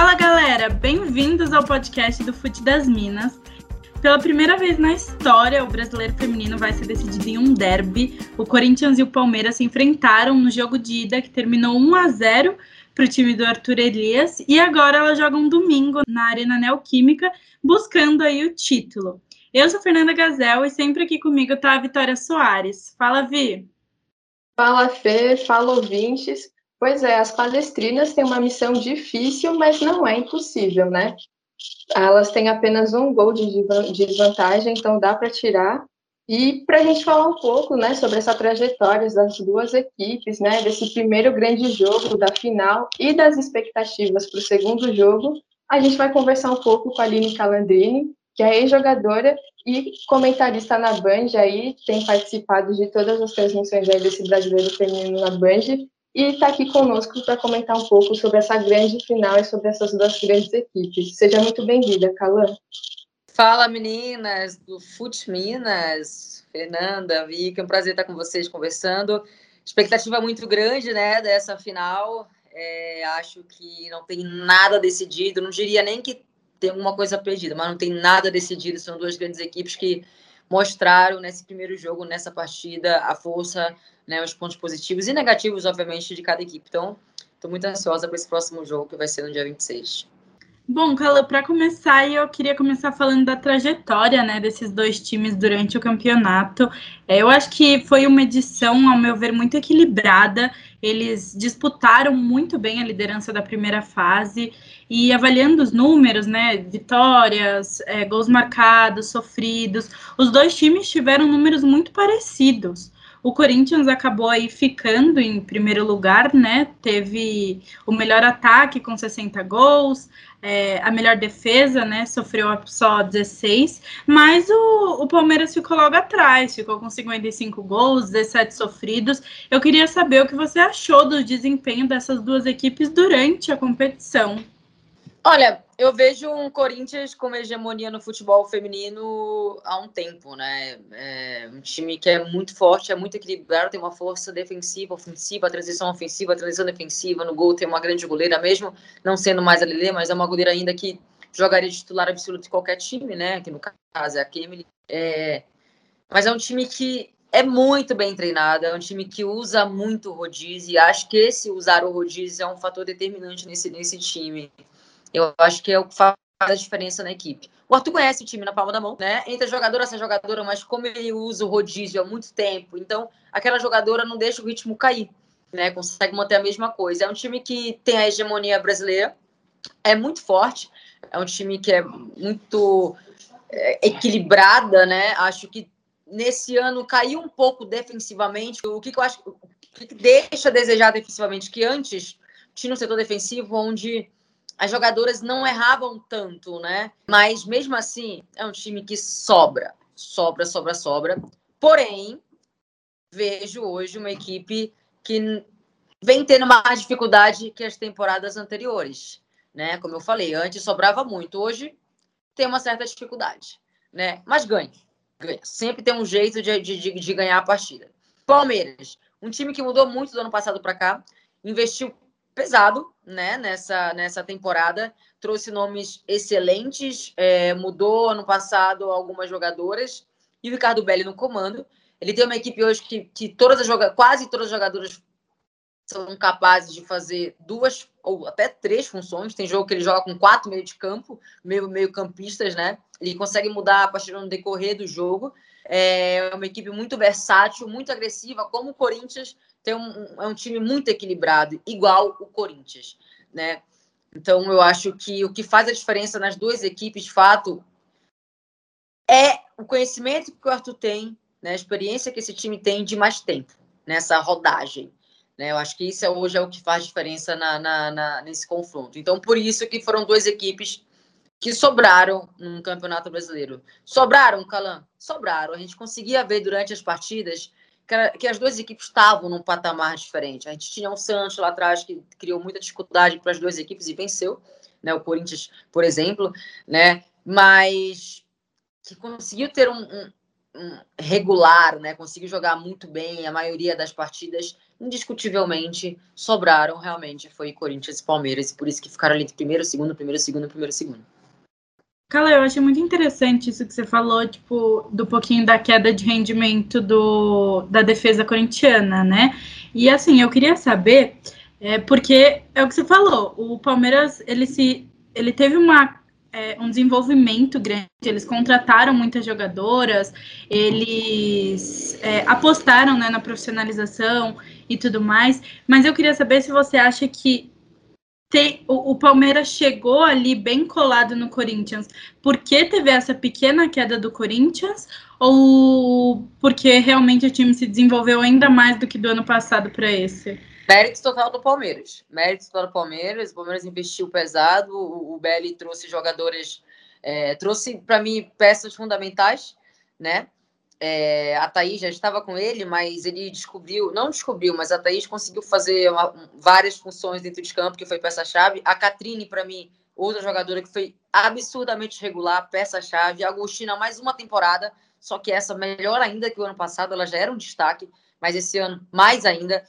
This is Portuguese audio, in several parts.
Fala galera, bem-vindos ao podcast do Fute das Minas. Pela primeira vez na história, o brasileiro feminino vai ser decidido em um derby. O Corinthians e o Palmeiras se enfrentaram no jogo de ida que terminou 1 a 0 para o time do Arthur Elias e agora elas jogam domingo na Arena Neoquímica buscando aí o título. Eu sou Fernanda Gazel e sempre aqui comigo está a Vitória Soares. Fala, Vi! Fala, Fê, fala, ouvintes. Pois é, as palestrinas têm uma missão difícil, mas não é impossível, né? Elas têm apenas um gol de desvantagem, então dá para tirar. E para a gente falar um pouco né, sobre essa trajetória das duas equipes, né, desse primeiro grande jogo da final e das expectativas para o segundo jogo, a gente vai conversar um pouco com a Aline Calandrini, que é ex-jogadora e comentarista na Band, aí tem participado de todas as transmissões aí desse brasileiro feminino na Band e está aqui conosco para comentar um pouco sobre essa grande final e sobre essas duas grandes equipes. Seja muito bem-vinda, Calan. Fala, meninas do Fute Minas, Fernanda, Vicky, é um prazer estar com vocês conversando. Expectativa muito grande, né, dessa final. É, acho que não tem nada decidido, não diria nem que tem alguma coisa perdida, mas não tem nada decidido. São duas grandes equipes que mostraram nesse primeiro jogo, nessa partida, a força, né, os pontos positivos e negativos, obviamente, de cada equipe. Então, estou muito ansiosa para esse próximo jogo, que vai ser no dia 26. Bom, Carla, para começar, eu queria começar falando da trajetória né, desses dois times durante o campeonato. É, eu acho que foi uma edição, ao meu ver, muito equilibrada. Eles disputaram muito bem a liderança da primeira fase e avaliando os números, né, vitórias, é, gols marcados, sofridos, os dois times tiveram números muito parecidos. O Corinthians acabou aí ficando em primeiro lugar, né? Teve o melhor ataque com 60 gols, é, a melhor defesa, né? Sofreu só 16, mas o, o Palmeiras ficou logo atrás, ficou com 55 gols, 17 sofridos. Eu queria saber o que você achou do desempenho dessas duas equipes durante a competição. Olha, eu vejo um Corinthians com hegemonia no futebol feminino há um tempo, né? É um time que é muito forte, é muito equilibrado, tem uma força defensiva, ofensiva, transição ofensiva, transição defensiva. No gol tem uma grande goleira, mesmo não sendo mais a Lele, mas é uma goleira ainda que jogaria de titular absoluto de qualquer time, né? Que no caso é a Kemily. É... Mas é um time que é muito bem treinado, é um time que usa muito o rodízio, e acho que esse usar o rodízio é um fator determinante nesse, nesse time. Eu acho que é o que faz a diferença na equipe. O Arthur conhece o time na palma da mão, né? Entra jogadora essa jogadora, mas como ele usa o rodízio há muito tempo, então aquela jogadora não deixa o ritmo cair, né? Consegue manter a mesma coisa. É um time que tem a hegemonia brasileira, é muito forte, é um time que é muito é, equilibrada, né? Acho que nesse ano caiu um pouco defensivamente. O que, que eu acho o que deixa a desejar defensivamente que antes tinha um setor defensivo onde as jogadoras não erravam tanto, né? Mas mesmo assim, é um time que sobra, sobra, sobra, sobra. Porém, vejo hoje uma equipe que vem tendo mais dificuldade que as temporadas anteriores, né? Como eu falei, antes sobrava muito, hoje tem uma certa dificuldade, né? Mas ganha, ganha. Sempre tem um jeito de, de, de ganhar a partida. Palmeiras, um time que mudou muito do ano passado para cá, investiu pesado, né, nessa, nessa temporada. Trouxe nomes excelentes, é, mudou ano passado algumas jogadoras e o Ricardo Belli no comando. Ele tem uma equipe hoje que, que todas as quase todas as jogadoras são capazes de fazer duas ou até três funções. Tem jogo que ele joga com quatro meio de campo, meio, meio campistas, né? Ele consegue mudar a partir do decorrer do jogo. É uma equipe muito versátil, muito agressiva, como o Corinthians tem é um time muito equilibrado, igual o Corinthians, né? Então eu acho que o que faz a diferença nas duas equipes, de fato, é o conhecimento que o Arthur tem, né? A experiência que esse time tem de mais tempo nessa rodagem. Né? Eu acho que isso é, hoje é o que faz diferença na, na, na, nesse confronto. Então, por isso que foram duas equipes que sobraram no Campeonato Brasileiro. Sobraram, Calan? Sobraram. A gente conseguia ver durante as partidas que as duas equipes estavam num patamar diferente. A gente tinha um Santos lá atrás que criou muita dificuldade para as duas equipes e venceu, né? O Corinthians, por exemplo, né? Mas que conseguiu ter um, um, regular, né? Conseguiu jogar muito bem a maioria das partidas, indiscutivelmente sobraram realmente foi Corinthians e Palmeiras, e por isso que ficaram ali de primeiro, segundo, primeiro, segundo, primeiro, segundo. Cala, eu achei muito interessante isso que você falou, tipo, do pouquinho da queda de rendimento do, da defesa corintiana, né? E assim, eu queria saber, é, porque é o que você falou, o Palmeiras, ele se ele teve uma é, um desenvolvimento grande, eles contrataram muitas jogadoras, eles é, apostaram né, na profissionalização e tudo mais, mas eu queria saber se você acha que tem, o, o, Palmeiras chegou ali bem colado no Corinthians porque teve essa pequena queda do Corinthians ou porque realmente o time se desenvolveu ainda mais do que do ano passado para esse? Mérito total do Palmeiras. Mérito total do Palmeiras. O Palmeiras investiu pesado. O, o BL trouxe jogadores, é, trouxe para mim peças fundamentais, né? É, a Thaís já estava com ele, mas ele descobriu, não descobriu, mas a Thaís conseguiu fazer uma, várias funções dentro de campo, que foi peça-chave. A Catrine, para mim, outra jogadora que foi absurdamente regular, peça-chave. A Agostina, mais uma temporada, só que essa melhor ainda que o ano passado, ela já era um destaque, mas esse ano mais ainda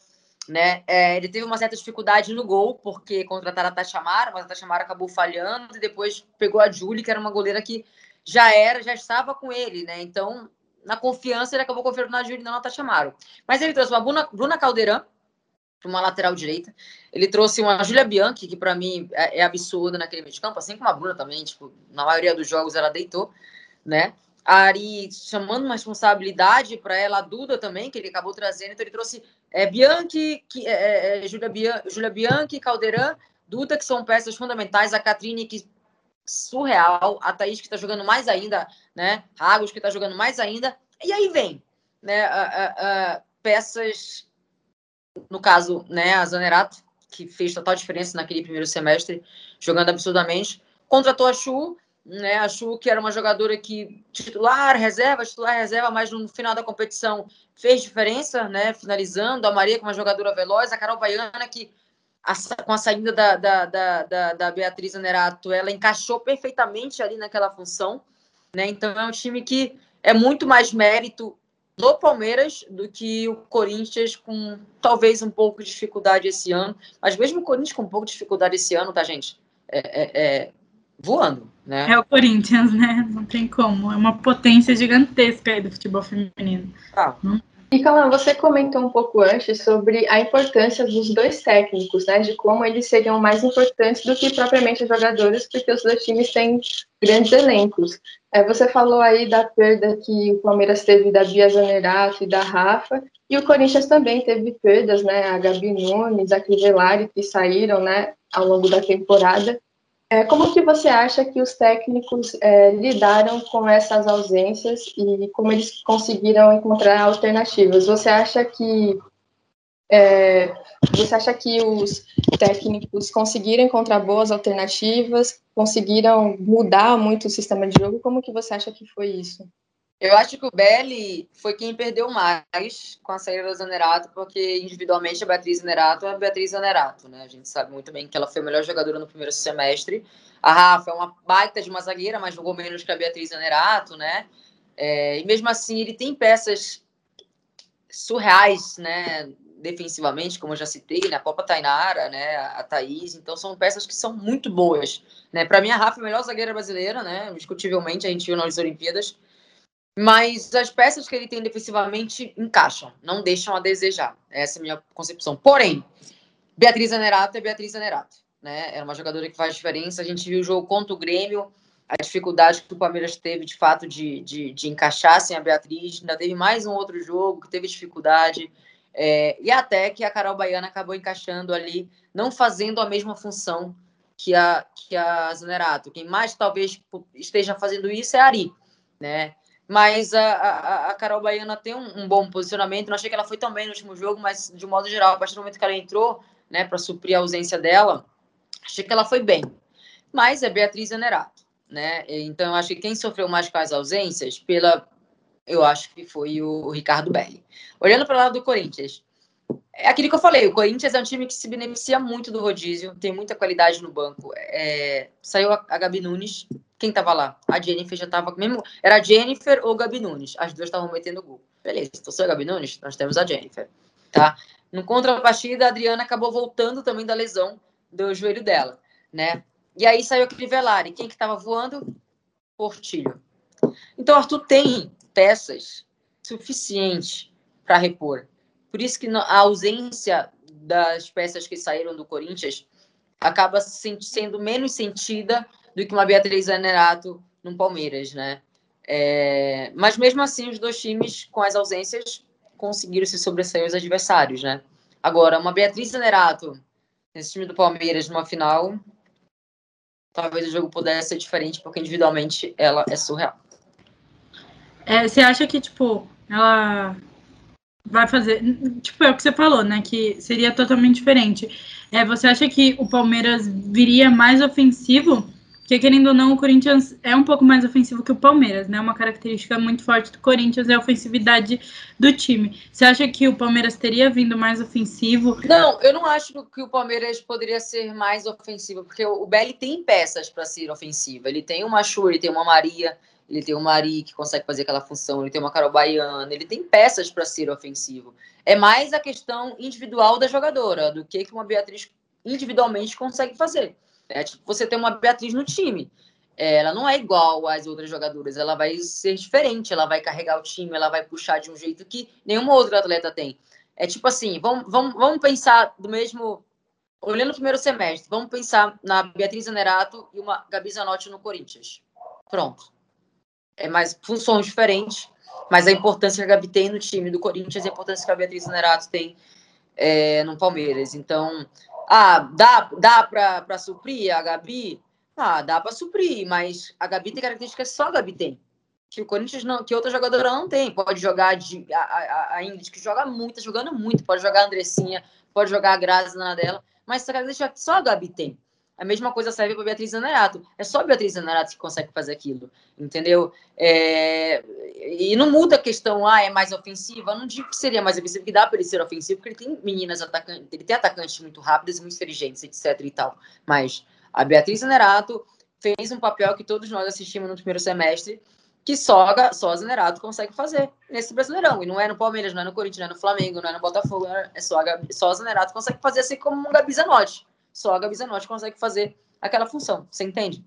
né? É, ele teve uma certa dificuldade no gol, porque contrataram a Tachamara, mas a Tachamara acabou falhando, e depois pegou a Julie, que era uma goleira que já era, já estava com ele, né? Então, na confiança, ele acabou confiando na Julie, não na Tachamara. Mas ele trouxe uma Bruna, Bruna Caldeirão, uma lateral direita. Ele trouxe uma Julia Bianchi, que para mim é, é, absurda naquele meio de campo, assim como a Bruna também, tipo, na maioria dos jogos ela deitou, né? a Ari chamando uma responsabilidade para ela, a Duda também, que ele acabou trazendo. Então, ele trouxe é, Bianchi, que, é, é, é Bian, Julia Bianchi, Caldeirão, Duda, que são peças fundamentais, a Catrine, que surreal, a Thaís, que está jogando mais ainda, né? Ragos, que está jogando mais ainda. E aí vem, né? A, a, a, peças, no caso, né? A Zanerato, que fez total diferença naquele primeiro semestre, jogando absurdamente. Contratou a Chu, né? A Chu, que era uma jogadora que titular, reserva, titular, reserva, mas no final da competição fez diferença, né? Finalizando. A Maria, que é uma jogadora veloz. A Carol Baiana, que a, com a saída da, da, da, da, da Beatriz Anerato, ela encaixou perfeitamente ali naquela função, né? Então é um time que é muito mais mérito do Palmeiras do que o Corinthians com talvez um pouco de dificuldade esse ano. Mas mesmo o Corinthians com um pouco de dificuldade esse ano, tá, gente? É, é, é voando, né? É o Corinthians, né? Não tem como. É uma potência gigantesca aí do futebol feminino. Ah. E, Calan, você comentou um pouco antes sobre a importância dos dois técnicos, né? De como eles seriam mais importantes do que propriamente os jogadores, porque os dois times têm grandes elencos. É, você falou aí da perda que o Palmeiras teve da Bia Zanerato e da Rafa, e o Corinthians também teve perdas, né? A Gabi Nunes, a Crivellari, que saíram, né? Ao longo da temporada. É, como que você acha que os técnicos é, lidaram com essas ausências e como eles conseguiram encontrar alternativas? Você acha que é, você acha que os técnicos conseguiram encontrar boas alternativas, conseguiram mudar muito o sistema de jogo? Como que você acha que foi isso? Eu acho que o Belli foi quem perdeu mais com a saída do Zanerato, porque individualmente a Beatriz Zanerato é a Beatriz Zanerato, né? A gente sabe muito bem que ela foi a melhor jogadora no primeiro semestre. A Rafa é uma baita de uma zagueira, mas jogou menos que a Beatriz Zanerato, né? É, e mesmo assim, ele tem peças surreais, né? Defensivamente, como eu já citei, né? A Copa Tainara, né? A Thaís. Então, são peças que são muito boas, né? Para mim, a Rafa é a melhor zagueira brasileira, né? Indiscutivelmente, a gente viu nas Olimpíadas. Mas as peças que ele tem defensivamente encaixam, não deixam a desejar. Essa é a minha concepção. Porém, Beatriz Anerato é Beatriz Anerato. Né? É uma jogadora que faz diferença. A gente viu o jogo contra o Grêmio, a dificuldade que o Palmeiras teve de fato de, de, de encaixar sem a Beatriz. Ainda teve mais um outro jogo que teve dificuldade. É, e até que a Carol Baiana acabou encaixando ali, não fazendo a mesma função que a, que a Zanerato. Quem mais talvez esteja fazendo isso é a Ari. Né? Mas a, a, a Carol Baiana tem um, um, bom posicionamento. Não achei que ela foi tão bem no último jogo, mas de modo geral, a partir do momento que ela entrou, né, para suprir a ausência dela, achei que ela foi bem. Mas é Beatriz Zanerato, né? Então eu acho que quem sofreu mais com as ausências, pela, eu acho que foi o, o Ricardo Belli. Olhando para o lado do Corinthians, é aquilo que eu falei, o Corinthians é um time que se beneficia muito do rodízio, tem muita qualidade no banco. É, saiu a, a Gabi Nunes, quem tava lá? A Jennifer já tava mesmo. Era a Jennifer ou Gabi Nunes. As duas estavam metendo gol. Beleza, então se é a Gabi Nunes, nós temos a Jennifer. Tá? No contrapartida, a Adriana acabou voltando também da lesão do joelho dela, né? E aí saiu aquele Velari. Quem que estava voando? Portilho. Então, Arthur tem peças suficientes para repor. Por isso que a ausência das peças que saíram do Corinthians acaba sendo menos sentida do que uma Beatriz Zanerato no Palmeiras, né? É, mas mesmo assim, os dois times, com as ausências, conseguiram se sobressair os adversários, né? Agora, uma Beatriz Zanerato nesse time do Palmeiras numa final, talvez o jogo pudesse ser diferente, porque individualmente ela é surreal. É, você acha que, tipo, ela vai fazer. Tipo, é o que você falou, né? Que seria totalmente diferente. É, você acha que o Palmeiras viria mais ofensivo? Porque, querendo ou não, o Corinthians é um pouco mais ofensivo que o Palmeiras, né? Uma característica muito forte do Corinthians é a ofensividade do time. Você acha que o Palmeiras teria vindo mais ofensivo? Não, eu não acho que o Palmeiras poderia ser mais ofensivo, porque o Belli tem peças para ser ofensivo. Ele tem uma Shuri, tem uma Maria, ele tem o Mari que consegue fazer aquela função, ele tem uma Carol Baiana, ele tem peças para ser ofensivo. É mais a questão individual da jogadora do que, que uma Beatriz individualmente consegue fazer. É tipo você tem uma Beatriz no time. É, ela não é igual às outras jogadoras, ela vai ser diferente, ela vai carregar o time, ela vai puxar de um jeito que nenhuma outra atleta tem. É tipo assim, vamos, vamos, vamos pensar do mesmo. Olhando o primeiro semestre, vamos pensar na Beatriz Zanerato e uma Gabi Zanotti no Corinthians. Pronto é mais funções diferentes, mas a importância que a Gabi tem no time do Corinthians, a importância que a Beatriz Zanerato tem é, no Palmeiras. Então, ah, dá, dá para suprir a Gabi? Ah, dá para suprir, mas a Gabi tem características que só a Gabi tem. Que o Corinthians não, que outra jogadora não tem. Pode jogar de, a, a, a Ingrid, que joga muito, tá jogando muito, pode jogar a Andressinha, pode jogar a Grazi na dela, mas essa característica que só a Gabi tem. A mesma coisa serve para Beatriz Zanerato. É só Beatriz Zanerato que consegue fazer aquilo, entendeu? É... E não muda a questão, ah, é mais ofensiva. Eu não digo que seria mais ofensivo, que dá para ele ser ofensivo, porque ele tem meninas atacantes, ele tem atacantes muito rápidas e muito inteligentes, etc e tal. Mas a Beatriz Zanerato fez um papel que todos nós assistimos no primeiro semestre, que só, só Zanerato consegue fazer nesse Brasileirão. E não é no Palmeiras, não é no Corinthians, não é no Flamengo, não é no Botafogo, é só só Zanerato consegue fazer assim como um Gabi Zanotti só a Gabi Zanotti consegue fazer aquela função. Você entende?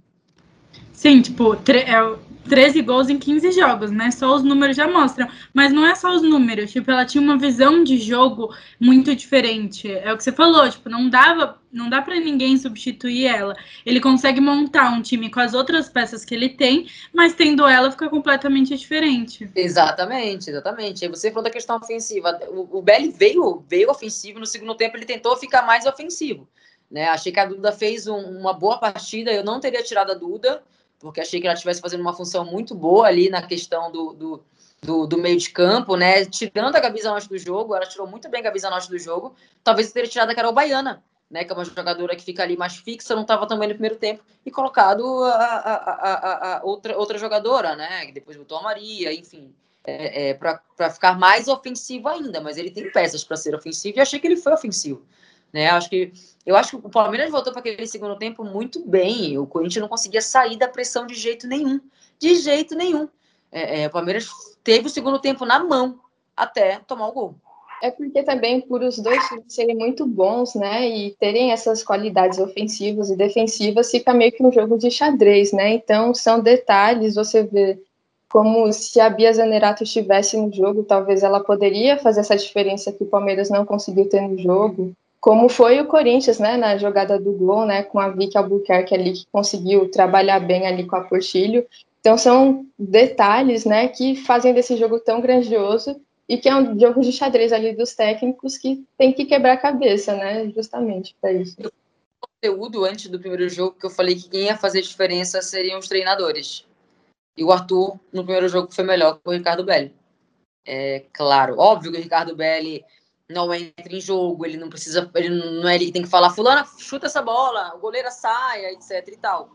Sim, tipo, é, 13 gols em 15 jogos, né? Só os números já mostram. Mas não é só os números, tipo, ela tinha uma visão de jogo muito diferente. É o que você falou, tipo, não dava, não dá para ninguém substituir ela. Ele consegue montar um time com as outras peças que ele tem, mas tendo ela fica completamente diferente. Exatamente, exatamente. Aí você falou da questão ofensiva. O, o Belly veio, veio ofensivo, no segundo tempo ele tentou ficar mais ofensivo. Né? Achei que a Duda fez um, uma boa partida, eu não teria tirado a Duda, porque achei que ela estivesse fazendo uma função muito boa ali na questão do, do, do, do meio de campo, né? Tirando a Gabi Zanotti do jogo, ela tirou muito bem a Gabi Zanotti do jogo, talvez eu teria tirado a Carol Baiana, né? Que é uma jogadora que fica ali mais fixa, não estava também no primeiro tempo, e colocado a, a, a, outra, outra jogadora, né? Que depois botou a Maria, enfim. É, é, para ficar mais ofensivo ainda, mas ele tem peças para ser ofensivo e achei que ele foi ofensivo. Né? Acho que eu acho que o Palmeiras voltou para aquele segundo tempo muito bem. O Corinthians não conseguia sair da pressão de jeito nenhum. De jeito nenhum. É, é, o Palmeiras teve o segundo tempo na mão até tomar o gol. É porque também, por os dois serem muito bons, né, e terem essas qualidades ofensivas e defensivas, fica meio que um jogo de xadrez, né? Então, são detalhes, você vê como se a Bia Zanerato estivesse no jogo, talvez ela poderia fazer essa diferença que o Palmeiras não conseguiu ter no jogo como foi o Corinthians, né, na jogada do gol, né, com a Vicky Albuquerque ali, que conseguiu trabalhar bem ali com a Portilho. Então, são detalhes, né, que fazem desse jogo tão grandioso e que é um jogo de xadrez ali dos técnicos que tem que quebrar a cabeça, né, justamente para isso. Conteúdo antes do primeiro jogo que eu falei que quem ia fazer diferença seriam os treinadores. E o Arthur, no primeiro jogo, foi melhor que o Ricardo Belli. É claro, óbvio que o Ricardo Belli não entra em jogo, ele não precisa, ele não é ele que tem que falar, fulana, chuta essa bola, o goleiro saia, etc e tal.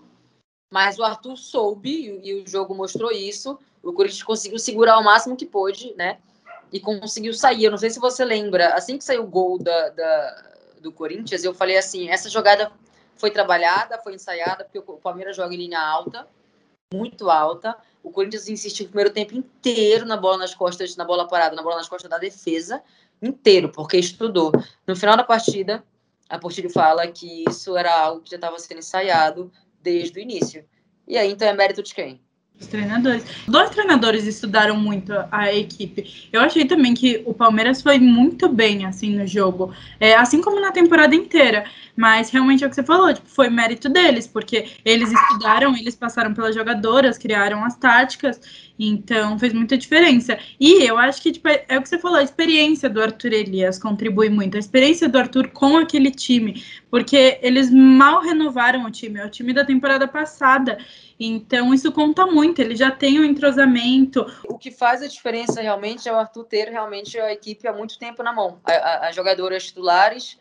Mas o Arthur soube, e, o jogo mostrou isso, o Corinthians conseguiu segurar o máximo que pôde, né? e conseguiu sair. Eu não sei se você lembra, assim que saiu o gol da, da, do Corinthians, eu falei assim: essa jogada foi trabalhada, foi ensaiada, porque o Palmeiras joga em linha alta, muito alta. O Corinthians insistiu o primeiro tempo inteiro na bola nas costas, na bola parada, na bola nas costas da defesa, inteiro, porque estudou. No final da partida, a Portilho fala que isso era algo que já estava sendo ensaiado desde o início. E aí, então, é mérito de quem? Os treinadores. Dois treinadores estudaram muito a equipe. Eu achei também que o Palmeiras foi muito bem assim no jogo, é, assim como na temporada inteira. Mas realmente é o que você falou, tipo, foi mérito deles, porque eles estudaram, eles passaram pelas jogadoras, criaram as táticas, então fez muita diferença. E eu acho que tipo, é o que você falou, a experiência do Arthur Elias contribui muito, a experiência do Arthur com aquele time, porque eles mal renovaram o time, é o time da temporada passada. Então, isso conta muito, ele já tem o um entrosamento. O que faz a diferença realmente é o Arthur ter realmente a equipe há muito tempo na mão. As jogadoras titulares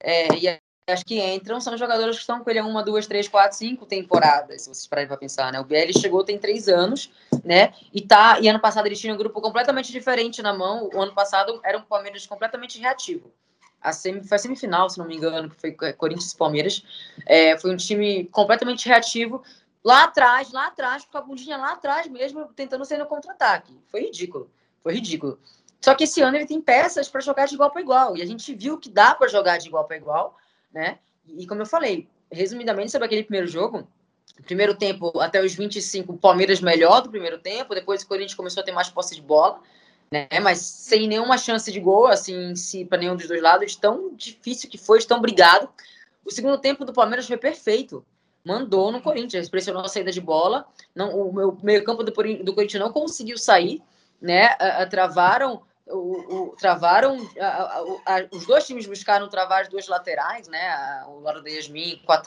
é, e as que entram são jogadoras que estão com ele há uma, duas, três, quatro, cinco temporadas, se vocês pararem para pensar, né? O BL chegou tem três anos, né? E tá, e ano passado ele tinha um grupo completamente diferente na mão. O ano passado era um Palmeiras completamente reativo. A semi, foi a semifinal, se não me engano, que foi Corinthians e Palmeiras. É, foi um time completamente reativo. Lá atrás, lá atrás, com a bundinha lá atrás mesmo, tentando sair no contra-ataque. Foi ridículo. Foi ridículo. Só que esse ano ele tem peças para jogar de igual para igual. E a gente viu que dá para jogar de igual para igual né? E como eu falei, resumidamente sobre aquele primeiro jogo, primeiro tempo até os 25, o Palmeiras melhor do primeiro tempo, depois o Corinthians começou a ter mais posse de bola, né? Mas sem nenhuma chance de gol, assim, si, para nenhum dos dois lados, tão difícil que foi, tão brigado. O segundo tempo do Palmeiras foi perfeito. Mandou no Corinthians, pressionou a saída de bola. Não, o meio-campo do, do Corinthians não conseguiu sair, né? travaram o, o, travaram, a, a, os dois times buscaram travar as duas laterais, né? O lado da Yasmin com a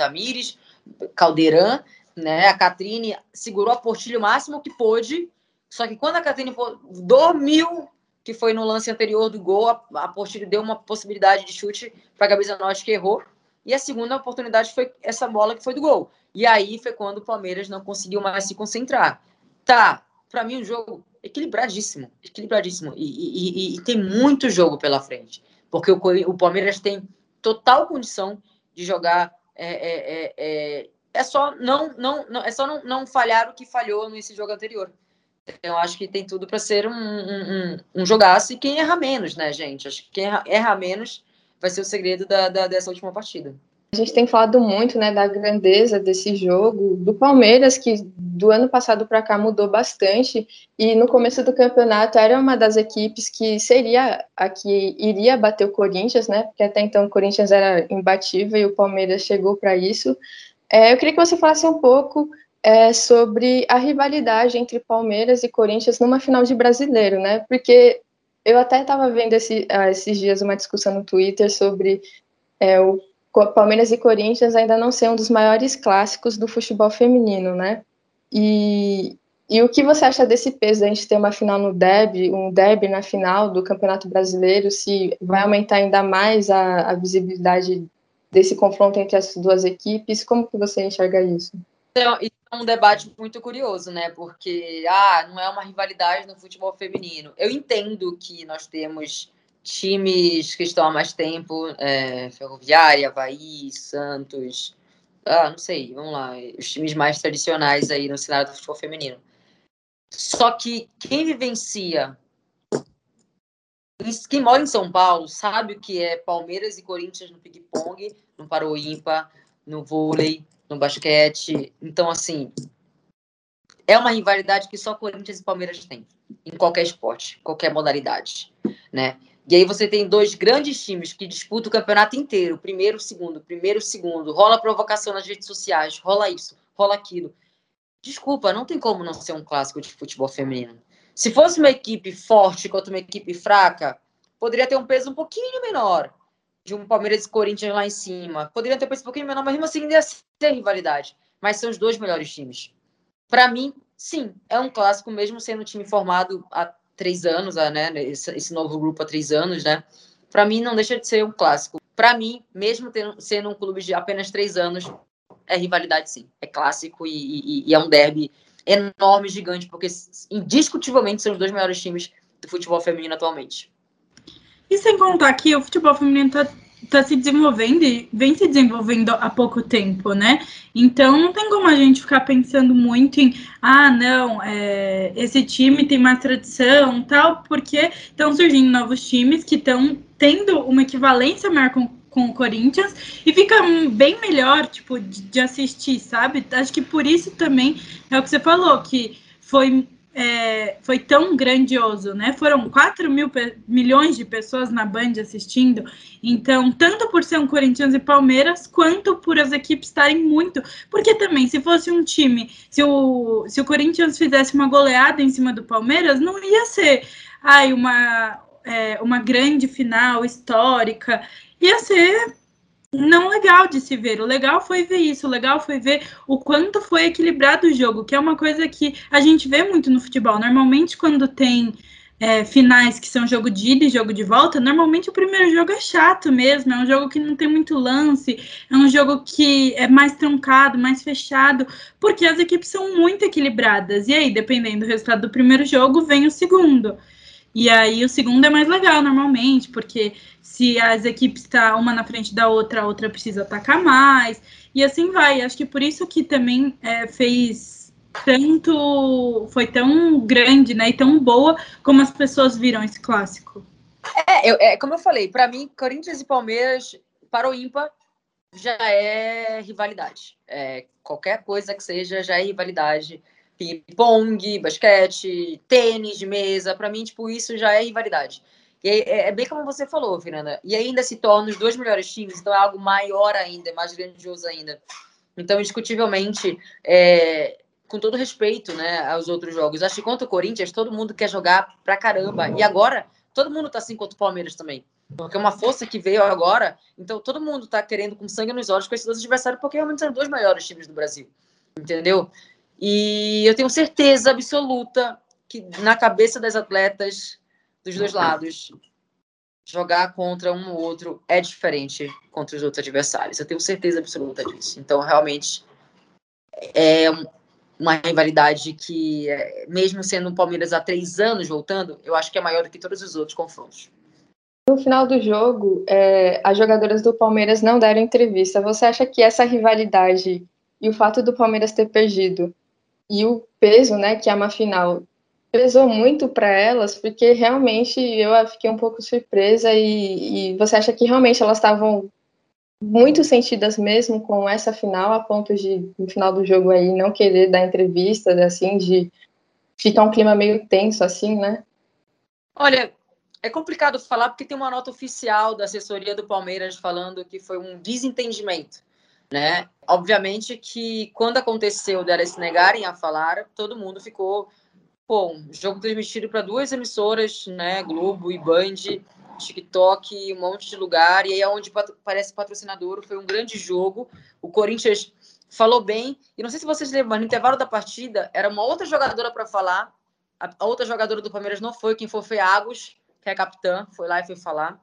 Caldeirão, né? A Catrine segurou a portilha o máximo que pôde, só que quando a Catrine dormiu, que foi no lance anterior do gol, a, a portilha deu uma possibilidade de chute para a Gabi Zanotti, que errou, e a segunda oportunidade foi essa bola que foi do gol. E aí foi quando o Palmeiras não conseguiu mais se concentrar. Tá, para mim o jogo equilibradíssimo, equilibradíssimo. E, e, e, e, tem muito jogo pela frente, porque o, o Palmeiras tem total condição de jogar. É, é, é, é, é só não, não, não, é só não, não falhar o que falhou nesse jogo anterior. Eu acho que tem tudo para ser um, um, um, jogaço e quem erra menos, né, gente? Acho que quem erra, erra menos vai ser o segredo da, da, dessa última partida. A gente tem falado muito né, da grandeza desse jogo, do Palmeiras, que do ano passado para cá mudou bastante, e no começo do campeonato era uma das equipes que seria a que iria bater o Corinthians, né? Porque até então o Corinthians era imbatível e o Palmeiras chegou para isso. É, eu queria que você falasse um pouco é, sobre a rivalidade entre Palmeiras e Corinthians numa final de brasileiro, né? Porque eu até estava vendo esse, uh, esses dias uma discussão no Twitter sobre é, o Palmeiras e Corinthians ainda não ser um dos maiores clássicos do futebol feminino, né? E, e o que você acha desse peso da gente ter uma final no derby, um derby na final do Campeonato Brasileiro, se vai aumentar ainda mais a, a visibilidade desse confronto entre as duas equipes? Como que você enxerga isso? Então, isso é um debate muito curioso, né? Porque ah, não é uma rivalidade no futebol feminino. Eu entendo que nós temos times que estão há mais tempo, é, Ferroviária, Havaí, Santos, ah, não sei, vamos lá, os times mais tradicionais aí no cenário do futebol feminino. Só que quem vivencia, quem mora em São Paulo, sabe o que é Palmeiras e Corinthians no ping-pong, no paro ímpar, no vôlei, no basquete. Então, assim, é uma rivalidade que só Corinthians e Palmeiras têm, em qualquer esporte, qualquer modalidade, né? E aí você tem dois grandes times que disputam o campeonato inteiro, primeiro, segundo, primeiro, segundo, rola provocação nas redes sociais, rola isso, rola aquilo. Desculpa, não tem como não ser um clássico de futebol feminino. Se fosse uma equipe forte contra uma equipe fraca, poderia ter um peso um pouquinho menor. De um Palmeiras e Corinthians lá em cima. Poderia ter peso um pouquinho menor, mas mesmo assim ia ser rivalidade. Mas são os dois melhores times. Para mim, sim, é um clássico, mesmo sendo um time formado há três anos, né? Esse novo grupo há três anos, né? Para mim, não deixa de ser um clássico. Para mim, mesmo tendo, sendo um clube de apenas três anos, é rivalidade, sim. É clássico e, e, e é um derby enorme, gigante, porque indiscutivelmente são os dois melhores times do futebol feminino atualmente. E sem contar que o futebol feminino está tá se desenvolvendo e vem se desenvolvendo há pouco tempo, né? Então não tem como a gente ficar pensando muito em ah, não, é, esse time tem mais tradição tal, porque estão surgindo novos times que estão tendo uma equivalência maior com, com o Corinthians e fica bem melhor, tipo, de, de assistir, sabe? Acho que por isso também é o que você falou, que foi é, foi tão grandioso, né? Foram 4 mil milhões de pessoas na Band assistindo. Então, tanto por ser um Corinthians e Palmeiras, quanto por as equipes estarem muito. Porque também, se fosse um time, se o, se o Corinthians fizesse uma goleada em cima do Palmeiras, não ia ser ai, uma, é, uma grande final histórica. Ia ser não legal de se ver. O legal foi ver isso, o legal foi ver o quanto foi equilibrado o jogo, que é uma coisa que a gente vê muito no futebol. Normalmente, quando tem é, finais que são jogo de ida e jogo de volta, normalmente o primeiro jogo é chato mesmo, é um jogo que não tem muito lance, é um jogo que é mais truncado, mais fechado, porque as equipes são muito equilibradas. E aí, dependendo do resultado do primeiro jogo, vem o segundo. E aí o segundo é mais legal normalmente, porque se as equipes estão tá uma na frente da outra, a outra precisa atacar mais, e assim vai. Acho que por isso que também é, fez tanto, foi tão grande, né, e tão boa como as pessoas viram esse clássico. É, eu, é como eu falei, para mim, Corinthians e Palmeiras, para o ímpar, já é rivalidade. É, qualquer coisa que seja, já é rivalidade ping-pong, basquete, tênis de mesa, para mim, tipo, isso já é rivalidade. E é, é, bem como você falou, Fernanda. E ainda se torna os dois melhores times, então é algo maior ainda, mais grandioso ainda. Então, indiscutivelmente, é, com todo respeito né, aos outros jogos, acho que contra o Corinthians, todo mundo quer jogar pra caramba. E agora, todo mundo tá assim contra o Palmeiras também. Porque é uma força que veio agora, então todo mundo tá querendo com sangue nos olhos com esses dois adversários, porque realmente são os dois maiores times do Brasil. Entendeu? E eu tenho certeza absoluta que na cabeça das atletas dos dois lados, jogar contra um ou outro é diferente contra os outros adversários. Eu tenho certeza absoluta disso. Então, realmente, é uma rivalidade que, é, mesmo sendo o Palmeiras há três anos voltando, eu acho que é maior do que todos os outros confrontos. No final do jogo, é, as jogadoras do Palmeiras não deram entrevista. Você acha que essa rivalidade e o fato do Palmeiras ter perdido e o peso, né, que é uma final, pesou muito para elas, porque realmente eu fiquei um pouco surpresa e, e você acha que realmente elas estavam muito sentidas mesmo com essa final, a ponto de, no final do jogo aí, não querer dar entrevistas, assim, de ficar um clima meio tenso, assim, né? Olha, é complicado falar porque tem uma nota oficial da assessoria do Palmeiras falando que foi um desentendimento né? Obviamente que quando aconteceu delas se negarem a falar, todo mundo ficou, um jogo transmitido para duas emissoras, né? Globo e Band, TikTok, um monte de lugar, e aí é onde parece patrocinador, foi um grande jogo. O Corinthians falou bem, e não sei se vocês lembram, no intervalo da partida era uma outra jogadora para falar. A outra jogadora do Palmeiras não foi, quem foi foi Agus, que é capitã, foi lá e foi falar.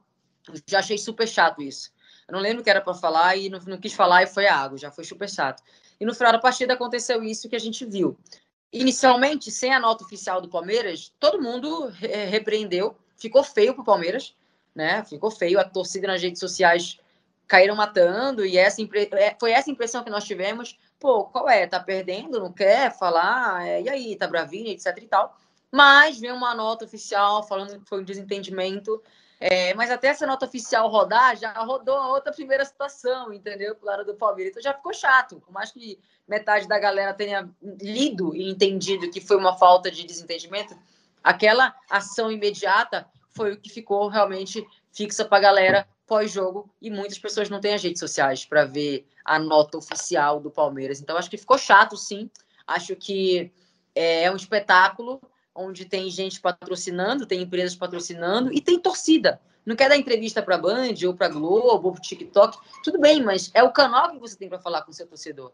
Já achei super chato isso. Eu não lembro o que era para falar e não, não, quis falar e foi água, já foi super chato. E no final da partida aconteceu isso que a gente viu. Inicialmente, sem a nota oficial do Palmeiras, todo mundo re repreendeu, ficou feio para o Palmeiras, né? Ficou feio, a torcida nas redes sociais caíram matando e essa. É, foi essa impressão que nós tivemos. Pô, qual é? Tá perdendo? Não quer falar? É, e aí, tá bravinho, etc e tal. Mas veio uma nota oficial falando que foi um desentendimento é, mas até essa nota oficial rodar, já rodou a outra primeira situação, entendeu? Pro lado do Palmeiras. Então já ficou chato. Por mais que metade da galera tenha lido e entendido que foi uma falta de desentendimento, aquela ação imediata foi o que ficou realmente fixa para a galera pós-jogo e muitas pessoas não têm as redes sociais para ver a nota oficial do Palmeiras. Então acho que ficou chato, sim. Acho que é um espetáculo onde tem gente patrocinando, tem empresas patrocinando e tem torcida. Não quer dar entrevista para a Band ou para Globo ou para TikTok, tudo bem, mas é o canal que você tem para falar com o seu torcedor.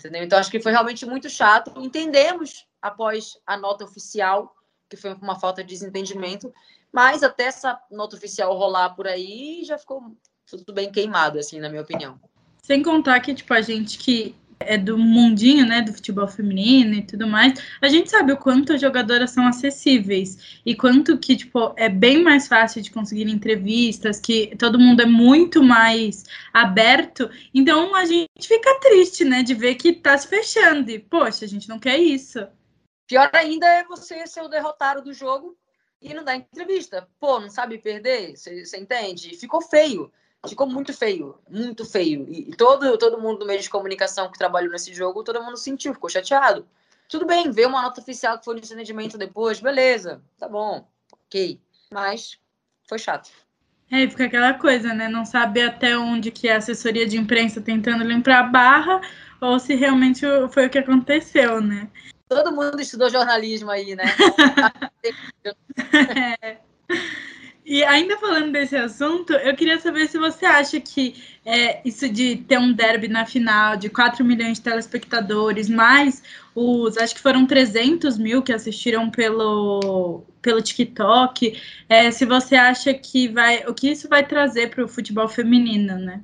Entendeu? Então acho que foi realmente muito chato. Entendemos após a nota oficial que foi uma falta de desentendimento, mas até essa nota oficial rolar por aí já ficou tudo bem queimado, assim, na minha opinião. Sem contar que, tipo, a gente que é do mundinho, né, do futebol feminino e tudo mais, a gente sabe o quanto as jogadoras são acessíveis e quanto que, tipo, é bem mais fácil de conseguir entrevistas, que todo mundo é muito mais aberto. Então a gente fica triste, né, de ver que tá se fechando e, poxa, a gente não quer isso. Pior ainda é você ser o derrotado do jogo e não dar entrevista. Pô, não sabe perder? Você entende? Ficou feio. Ficou muito feio, muito feio. E, todo, todo mundo do meio de comunicação que trabalhou nesse jogo, todo mundo sentiu, ficou chateado. Tudo bem, veio uma nota oficial que foi no entendimento depois, beleza, tá bom, ok. Mas foi chato. É, fica aquela coisa, né? Não sabe até onde que é a assessoria de imprensa tentando limpar a barra ou se realmente foi o que aconteceu, né? Todo mundo estudou jornalismo aí, né? é. E ainda falando desse assunto, eu queria saber se você acha que é, isso de ter um derby na final, de 4 milhões de telespectadores, mais os, acho que foram 300 mil que assistiram pelo, pelo TikTok, é, se você acha que vai, o que isso vai trazer para o futebol feminino, né?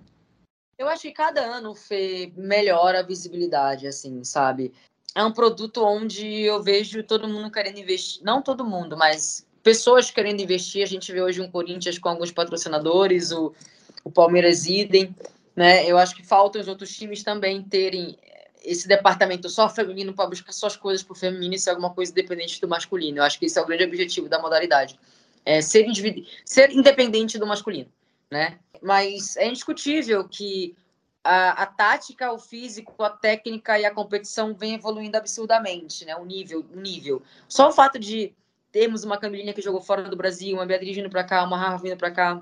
Eu acho que cada ano, Fê, melhora a visibilidade, assim, sabe? É um produto onde eu vejo todo mundo querendo investir, não todo mundo, mas pessoas querendo investir. A gente vê hoje um Corinthians com alguns patrocinadores, o, o Palmeiras idem, né? Eu acho que falta os outros times também terem esse departamento só feminino para buscar suas coisas para o feminino e ser alguma coisa independente do masculino. Eu acho que esse é o grande objetivo da modalidade. É ser, ser independente do masculino, né? Mas é indiscutível que a, a, tática, o físico, a técnica e a competição vem evoluindo absurdamente, né? O nível, o nível. Só o fato de temos uma Camilinha que jogou fora do Brasil, uma Beatriz vindo para cá, uma Rafa vindo para cá,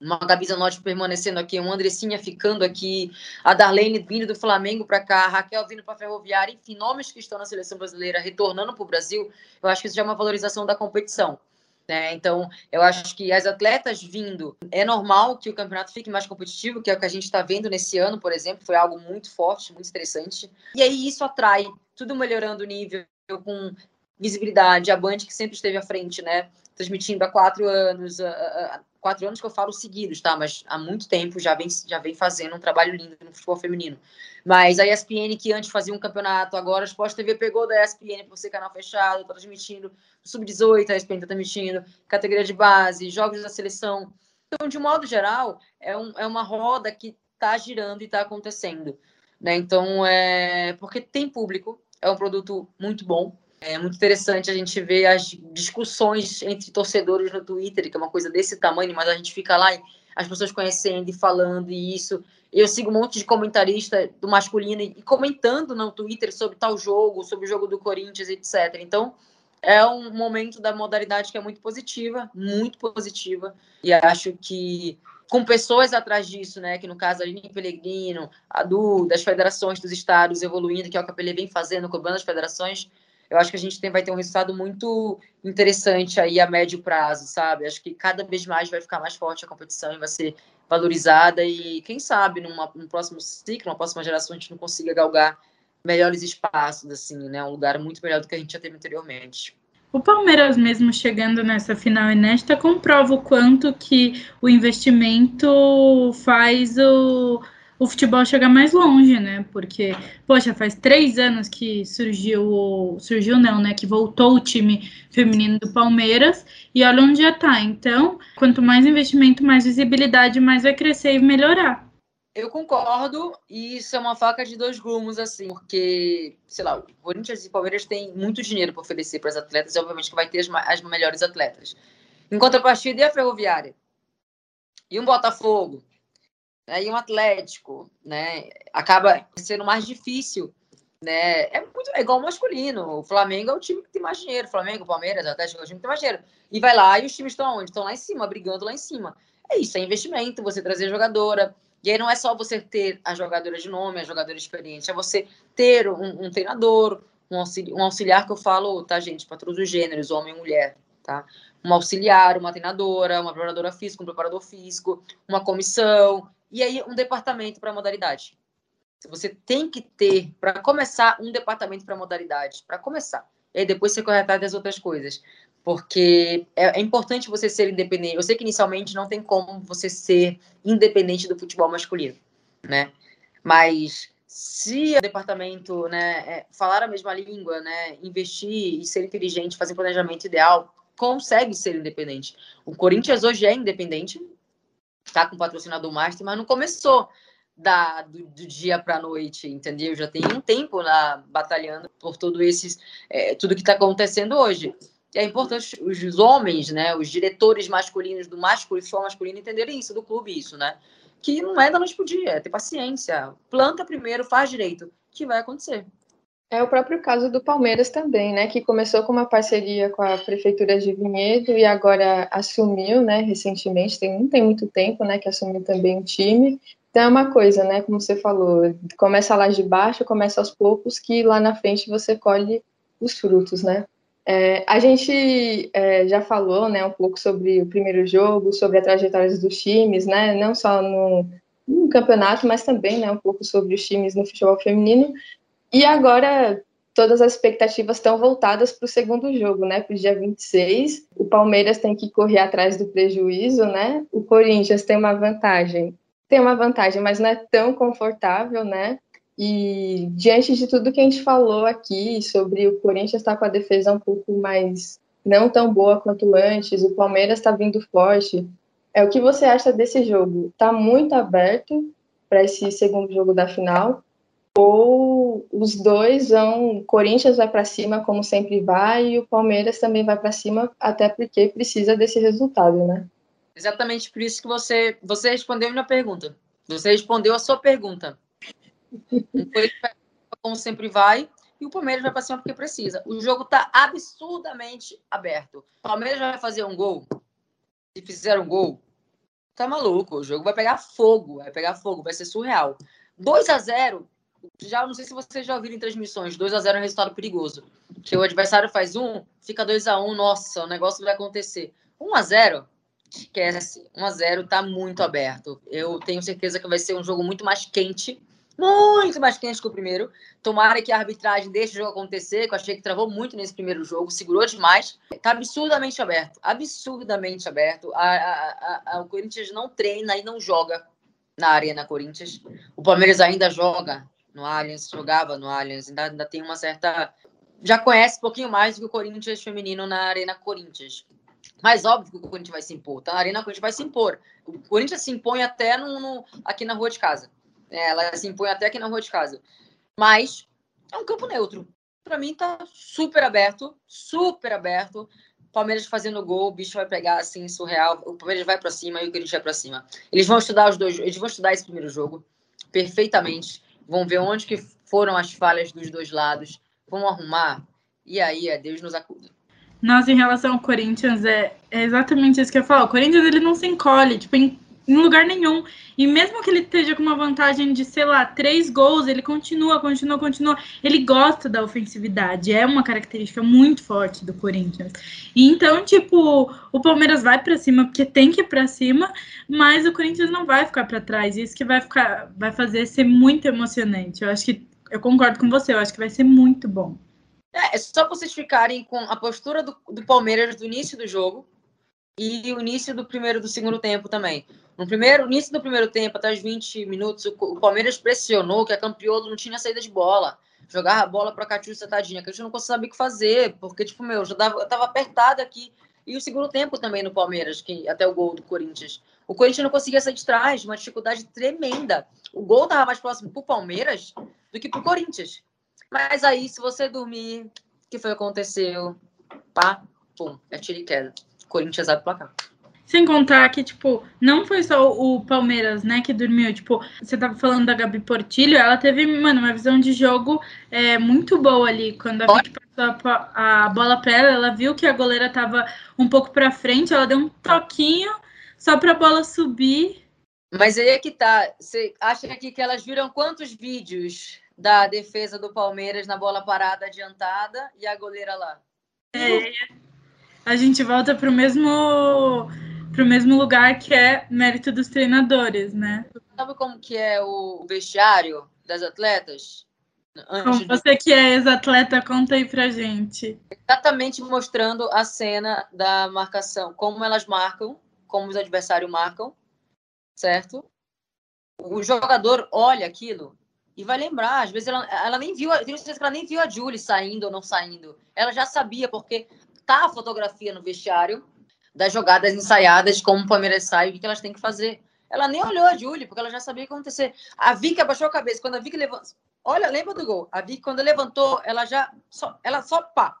uma Gabi Zanotti permanecendo aqui, uma Andressinha ficando aqui, a Darlene vindo do Flamengo para cá, a Raquel vindo para a Ferroviária, enfim, nomes que estão na seleção brasileira retornando para o Brasil, eu acho que isso já é uma valorização da competição. Né? Então, eu acho que as atletas vindo, é normal que o campeonato fique mais competitivo, que é o que a gente está vendo nesse ano, por exemplo, foi algo muito forte, muito interessante. E aí isso atrai, tudo melhorando o nível, com visibilidade, a Band que sempre esteve à frente, né? Transmitindo há quatro anos, há quatro anos que eu falo seguidos, tá? Mas há muito tempo já vem, já vem fazendo um trabalho lindo no futebol feminino. Mas a ESPN, que antes fazia um campeonato, agora a Sport TV pegou da ESPN por ser canal fechado, tá transmitindo sub-18, a ESPN tá transmitindo, categoria de base, jogos da seleção. Então, de modo geral, é, um, é uma roda que tá girando e tá acontecendo. Né? Então, é porque tem público, é um produto muito bom, é muito interessante a gente ver as discussões entre torcedores no Twitter, que é uma coisa desse tamanho, mas a gente fica lá e as pessoas conhecendo e falando e isso. Eu sigo um monte de comentarista do masculino e comentando no Twitter sobre tal jogo, sobre o jogo do Corinthians, etc. Então, é um momento da modalidade que é muito positiva, muito positiva, e acho que com pessoas atrás disso, né, que no caso a Aline Pellegrino, a Du, das federações dos estados evoluindo, que é o que a Pele vem fazendo, cobrando as federações, eu acho que a gente tem, vai ter um resultado muito interessante aí a médio prazo, sabe? Acho que cada vez mais vai ficar mais forte a competição e vai ser valorizada e quem sabe numa, num próximo ciclo, numa próxima geração a gente não consiga galgar melhores espaços, assim, né? Um lugar muito melhor do que a gente já teve anteriormente. O Palmeiras mesmo chegando nessa final inédita comprova o quanto que o investimento faz o o futebol chegar mais longe, né? Porque, poxa, faz três anos que surgiu, surgiu não, né? Que voltou o time feminino do Palmeiras e olha onde já tá. Então, quanto mais investimento, mais visibilidade, mais vai crescer e melhorar. Eu concordo, e isso é uma faca de dois rumos, assim, porque, sei lá, o Corinthians e o Palmeiras têm muito dinheiro para oferecer para as atletas, e obviamente que vai ter as, as melhores atletas. Em contrapartida, e a Ferroviária? E um Botafogo? Né, e um Atlético, né, acaba sendo mais difícil, né, é muito é igual o masculino, o Flamengo é o time que tem mais dinheiro, Flamengo, Palmeiras, Atlético é o time que tem mais dinheiro, e vai lá e os times estão onde? Estão lá em cima, brigando lá em cima. É isso, é investimento, você trazer jogadora, e aí não é só você ter a jogadora de nome, a jogadora experiente, é você ter um, um treinador, um auxiliar, um auxiliar que eu falo, tá, gente, para todos os gêneros, homem e mulher, tá? Um auxiliar, uma treinadora, uma preparadora física, um preparador físico, uma comissão, e aí um departamento para modalidade. Você tem que ter, para começar, um departamento para modalidade, para começar. E aí depois você corre das outras coisas. Porque é, é, importante você ser independente. Eu sei que inicialmente não tem como você ser independente do futebol masculino, né? Mas se o departamento né, é, falar a mesma língua, né, investir e ser inteligente, fazer planejamento ideal, consegue ser independente. O Corinthians hoje é independente, tá com patrocinador master, mas não começou da, do, do dia para a noite, entendeu? Já tem um tempo lá batalhando por tudo esses, é, tudo que está acontecendo hoje. E é importante os homens, né, os diretores masculinos do masculino, só masculino entenderem isso do clube, isso, né? Que não é da noite pro dia, é ter paciência. Planta primeiro, faz direito, que vai acontecer. É o próprio caso do Palmeiras também, né? Que começou com uma parceria com a prefeitura de Vinhedo e agora assumiu, né? Recentemente, tem, não tem muito tempo, né? Que assumiu também o time. Então é uma coisa, né? Como você falou, começa lá de baixo, começa aos poucos, que lá na frente você colhe os frutos, né? É, a gente é, já falou, né, um pouco sobre o primeiro jogo, sobre a trajetória dos times, né? Não só no, no campeonato, mas também, né, um pouco sobre os times no futebol feminino. E agora todas as expectativas estão voltadas para o segundo jogo, né? Para o dia 26. O Palmeiras tem que correr atrás do prejuízo, né? O Corinthians tem uma vantagem tem uma vantagem, mas não é tão confortável, né? E diante de tudo que a gente falou aqui sobre o Corinthians estar tá com a defesa um pouco mais não tão boa quanto antes, o Palmeiras está vindo forte. É o que você acha desse jogo? Está muito aberto para esse segundo jogo da final? Ou os dois vão, o Corinthians vai para cima como sempre vai e o Palmeiras também vai para cima, até porque precisa desse resultado, né? Exatamente por isso que você, você respondeu a minha pergunta. Você respondeu a sua pergunta. como sempre vai, e o Palmeiras vai para cima porque precisa. O jogo está absurdamente aberto. O Palmeiras vai fazer um gol. Se fizer um gol, tá maluco. O jogo vai pegar fogo, vai pegar fogo, vai ser surreal. 2 a 0 já não sei se vocês já ouviram em transmissões, 2 a 0 é um resultado perigoso. Que o adversário faz um, fica 2 a 1 nossa, o negócio vai acontecer. 1 a 0 esquece. 1 a 0 tá muito aberto. Eu tenho certeza que vai ser um jogo muito mais quente, muito mais quente que o primeiro. Tomara que a arbitragem deixe o jogo acontecer, que eu achei que travou muito nesse primeiro jogo, segurou demais. Tá absurdamente aberto, absurdamente aberto. A, a, a, o Corinthians não treina e não joga na Arena Corinthians. O Palmeiras ainda joga no Allianz, jogava no Allianz, ainda, ainda tem uma certa já conhece um pouquinho mais do que o Corinthians feminino na Arena Corinthians. Mas óbvio que o Corinthians vai se impor. Tá na Arena, Corinthians vai se impor. O Corinthians se impõe até no, no aqui na rua de casa. É, ela se impõe até aqui na rua de casa. Mas é um campo neutro. Para mim tá super aberto, super aberto. Palmeiras fazendo gol, o bicho vai pegar assim, surreal. O Palmeiras vai para cima e o Corinthians vai para cima. Eles vão estudar os dois, eles vão estudar esse primeiro jogo perfeitamente. Vão ver onde que foram as falhas dos dois lados, vão arrumar. E aí, é Deus nos acuda. Nós, em relação ao Corinthians, é, é, exatamente isso que eu falo. O Corinthians, ele não se encolhe, tipo, em, em, lugar nenhum. E mesmo que ele esteja com uma vantagem de, sei lá, três gols, ele continua, continua, continua. Ele gosta da ofensividade. É uma característica muito forte do Corinthians. E então, tipo, o Palmeiras vai para cima, porque tem que ir para cima, mas o Corinthians não vai ficar para trás. Isso que vai, ficar, vai fazer ser muito emocionante. Eu acho que, eu concordo com você, eu acho que vai ser muito bom. É, é só vocês ficarem com a postura do, do Palmeiras do início do jogo e o início do primeiro do segundo tempo também. No primeiro, início do primeiro tempo, até os 20 minutos, o, o Palmeiras pressionou que a Campiolo não tinha saída de bola. Jogava a bola para a Catiúcia tadinha, a gente não conseguia saber o que fazer, porque, tipo, meu, já dava, eu tava apertado aqui. E o segundo tempo também no Palmeiras, que até o gol do Corinthians. O Corinthians não conseguia sair de trás, uma dificuldade tremenda. O gol tava mais próximo pro Palmeiras do que pro Corinthians. Mas aí, se você dormir, o que foi que aconteceu? Pá, pum, é tiro e queda. Corinthians abre o placar. Sem contar que, tipo, não foi só o Palmeiras, né, que dormiu. Tipo, você tava falando da Gabi Portilho, ela teve, mano, uma visão de jogo é, muito boa ali. Quando a Vicky passou a, a bola pra ela, ela viu que a goleira tava um pouco pra frente, ela deu um toquinho só pra bola subir. Mas aí é que tá. Você acha aqui que elas viram quantos vídeos da defesa do Palmeiras na bola parada adiantada e a goleira lá. É, a gente volta para o mesmo para o mesmo lugar que é mérito dos treinadores, né? Sabe como que é o vestiário das atletas? Antes como você que é ex-atleta, conta aí pra gente. Exatamente mostrando a cena da marcação, como elas marcam, como os adversários marcam, certo? O jogador olha aquilo e vai lembrar. Às vezes ela, ela nem viu, tem certeza que ela nem viu a Julie saindo ou não saindo. Ela já sabia, porque tá a fotografia no vestiário das jogadas ensaiadas, como o Palmeiras sai, o que elas têm que fazer. Ela nem olhou a Julie, porque ela já sabia o que ia acontecer. A Vicky abaixou a cabeça. Quando a Vicky levantou. Olha, lembra do gol? A Vicky, quando levantou, ela já. Só, ela só pá.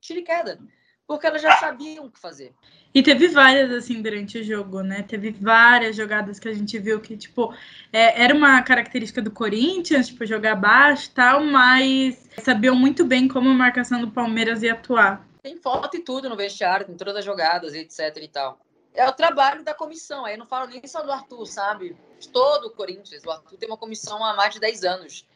Tira e queda. Porque ela já sabia o que fazer. E teve várias, assim, durante o jogo, né? Teve várias jogadas que a gente viu que, tipo, é, era uma característica do Corinthians, tipo, jogar baixo e tal, mas sabiam muito bem como a marcação do Palmeiras ia atuar. Tem foto e tudo no vestiário, tem todas as jogadas, etc e tal é o trabalho da comissão. Aí eu não falo nem só do Arthur, sabe? Todo o Corinthians. O Arthur tem uma comissão há mais de 10 anos.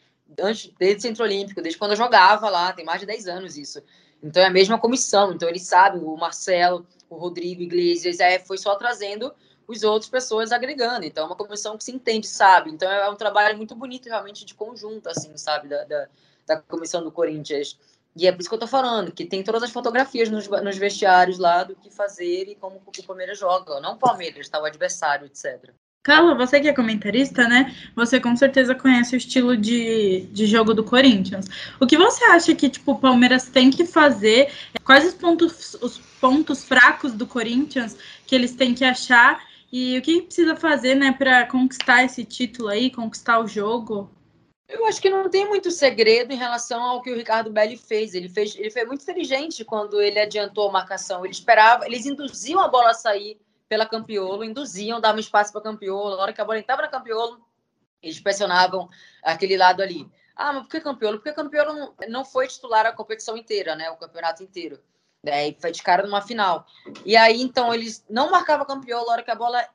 Antes, desde o Centro Olímpico, desde quando eu jogava lá, tem mais de 10 anos isso. Então é a mesma comissão. Então eles sabem, o Marcelo, o Rodrigo Iglesias, é, foi só trazendo os outros pessoas agregando. Então é uma comissão que se entende, sabe? Então é um trabalho muito bonito, realmente, de conjunto, assim, sabe? Da, da, da comissão do Corinthians. E é por isso que eu tô falando, que tem todas as fotografias nos, nos vestiários lá do que fazer e como o Palmeiras joga. Não o Palmeiras, tá? O adversário, etc. Carla, você que é comentarista, né? Você com certeza conhece o estilo de, de jogo do Corinthians. O que você acha que tipo, o Palmeiras tem que fazer? Quais os pontos, os pontos fracos do Corinthians que eles têm que achar? E o que precisa fazer, né, para conquistar esse título aí, conquistar o jogo? Eu acho que não tem muito segredo em relação ao que o Ricardo Belli fez. Ele fez, ele foi muito inteligente quando ele adiantou a marcação. Ele esperava, eles induziam a bola a sair pela Campiolo, induziam, davam espaço para Campiolo. Na hora que a bola entrava na Campiolo, eles pressionavam aquele lado ali. Ah, mas por que Campiolo? Porque Campiolo não, foi titular a competição inteira, né? O campeonato inteiro. Daí foi de cara numa final. E aí, então, eles não marcavam Campiolo na hora que a bola.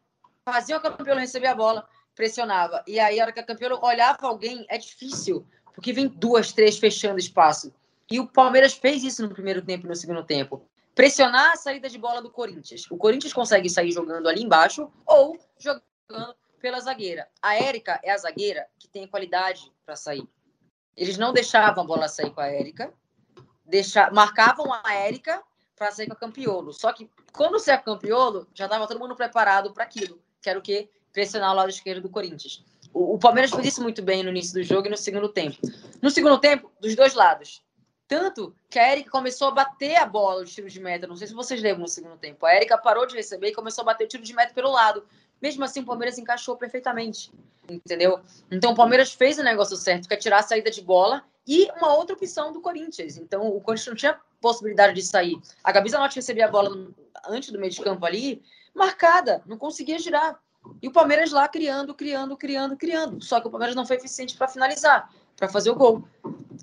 Faziam a Campiolo receber a bola pressionava. E aí, a hora que a campeã olhava alguém, é difícil, porque vem duas, três fechando espaço. E o Palmeiras fez isso no primeiro tempo e no segundo tempo. Pressionar a saída de bola do Corinthians. O Corinthians consegue sair jogando ali embaixo ou jogando pela zagueira. A Érica é a zagueira que tem qualidade para sair. Eles não deixavam a bola sair com a Érica, marcavam a Érica para sair com a Campiolo. Só que quando você é Campiolo, já estava todo mundo preparado para aquilo, que era o quê? Pressionar o lado esquerdo do Corinthians. O, o Palmeiras fez isso muito bem no início do jogo e no segundo tempo. No segundo tempo, dos dois lados. Tanto que a Erika começou a bater a bola de tiro de meta. Não sei se vocês lembram no segundo tempo. A Erika parou de receber e começou a bater o tiro de meta pelo lado. Mesmo assim, o Palmeiras encaixou perfeitamente. Entendeu? Então, o Palmeiras fez o negócio certo, que é tirar a saída de bola e uma outra opção do Corinthians. Então, o Corinthians não tinha possibilidade de sair. A Gabi Zanotti recebia a bola antes do meio de campo ali, marcada, não conseguia girar. E o Palmeiras lá criando, criando, criando, criando. Só que o Palmeiras não foi eficiente para finalizar, para fazer o gol.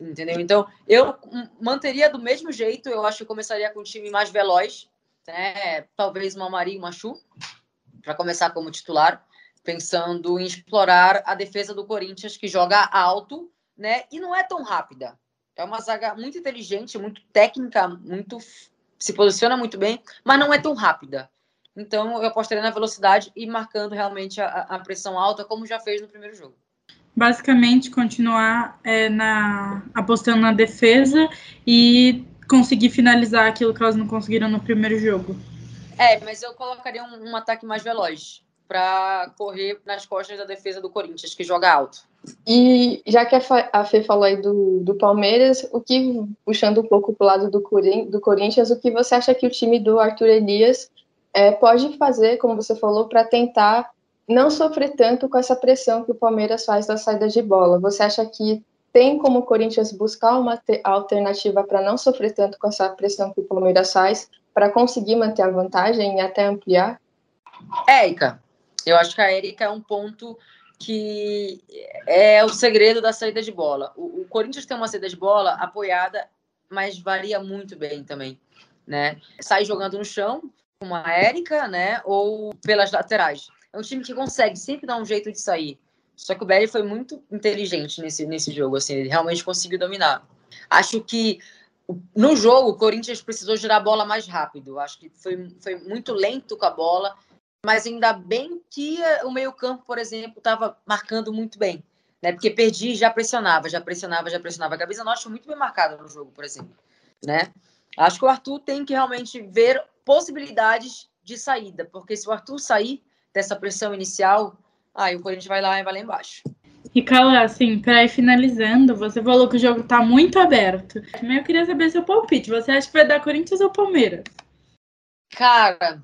Entendeu? Então, eu manteria do mesmo jeito. Eu acho que começaria com um time mais veloz, né? Talvez uma Maria e uma Chu, para começar como titular, pensando em explorar a defesa do Corinthians, que joga alto, né? E não é tão rápida. É uma zaga muito inteligente, muito técnica, muito se posiciona muito bem, mas não é tão rápida. Então, eu apostaria na velocidade e marcando realmente a, a pressão alta, como já fez no primeiro jogo. Basicamente, continuar é, na, apostando na defesa e conseguir finalizar aquilo que elas não conseguiram no primeiro jogo. É, mas eu colocaria um, um ataque mais veloz para correr nas costas da defesa do Corinthians, que joga alto. E já que a Fê falou aí do, do Palmeiras, o que, puxando um pouco para o lado do, do Corinthians, o que você acha que o time do Arthur Elias é, pode fazer, como você falou, para tentar não sofrer tanto com essa pressão que o Palmeiras faz da saída de bola? Você acha que tem como o Corinthians buscar uma alternativa para não sofrer tanto com essa pressão que o Palmeiras faz, para conseguir manter a vantagem e até ampliar? Érica, eu acho que a Érica é um ponto que é o segredo da saída de bola. O, o Corinthians tem uma saída de bola apoiada, mas varia muito bem também, né? Sai jogando no chão, como a Érica, né? Ou pelas laterais. É um time que consegue sempre dar um jeito de sair. Só que o Belly foi muito inteligente nesse, nesse jogo, assim, ele realmente conseguiu dominar. Acho que no jogo o Corinthians precisou girar a bola mais rápido. Acho que foi, foi muito lento com a bola, mas ainda bem que o meio-campo, por exemplo, estava marcando muito bem. Né? Porque perdi já pressionava, já pressionava, já pressionava. A cabeça nossa foi muito bem marcada no jogo, por exemplo. Né? Acho que o Arthur tem que realmente ver possibilidades de saída, porque se o Arthur sair dessa pressão inicial, aí o Corinthians vai lá e vai lá embaixo. E Carla, assim, para ir finalizando, você falou que o jogo tá muito aberto. Mas eu queria saber seu palpite. Você acha que vai dar Corinthians ou Palmeiras? Cara,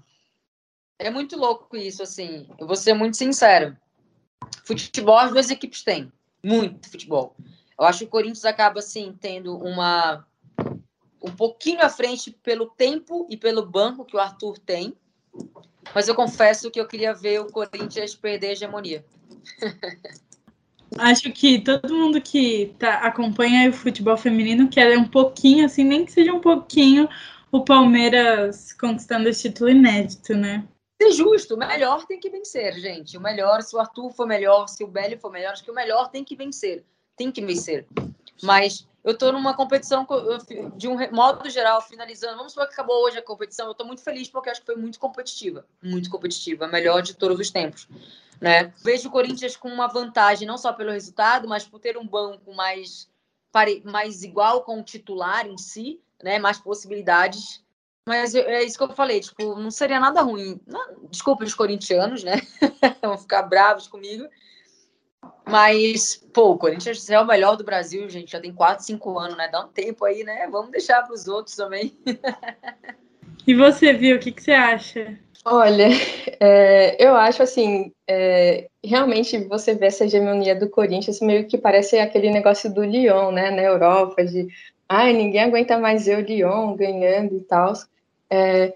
é muito louco isso, assim. Eu vou ser muito sincero. Futebol as duas equipes têm. Muito futebol. Eu acho que o Corinthians acaba, assim, tendo uma. Um pouquinho à frente pelo tempo e pelo banco que o Arthur tem. Mas eu confesso que eu queria ver o Corinthians perder a hegemonia. Acho que todo mundo que tá, acompanha o futebol feminino quer um pouquinho, assim, nem que seja um pouquinho, o Palmeiras conquistando esse título inédito, né? Ser justo, o melhor tem que vencer, gente. O melhor, se o Arthur for melhor, se o Belly for melhor, acho que o melhor tem que vencer. Tem que vencer. Mas eu tô numa competição de um modo geral, finalizando. Vamos supor que acabou hoje a competição. Eu tô muito feliz porque acho que foi muito competitiva. Muito competitiva. A melhor de todos os tempos. Né? Vejo o Corinthians com uma vantagem, não só pelo resultado, mas por ter um banco mais, mais igual com o titular em si, né? mais possibilidades. Mas é isso que eu falei, tipo, não seria nada ruim. Não, desculpa os corintianos, né? Vão ficar bravos comigo. Mas, pô, o Corinthians é o melhor do Brasil, gente. Já tem 4, 5 anos, né? Dá um tempo aí, né? Vamos deixar para os outros também. e você, viu? O que, que você acha? Olha, é, eu acho assim, é, realmente você vê essa hegemonia do Corinthians meio que parece aquele negócio do Lyon, né, na Europa, de ai, ninguém aguenta mais ver o Lyon ganhando e tal. É,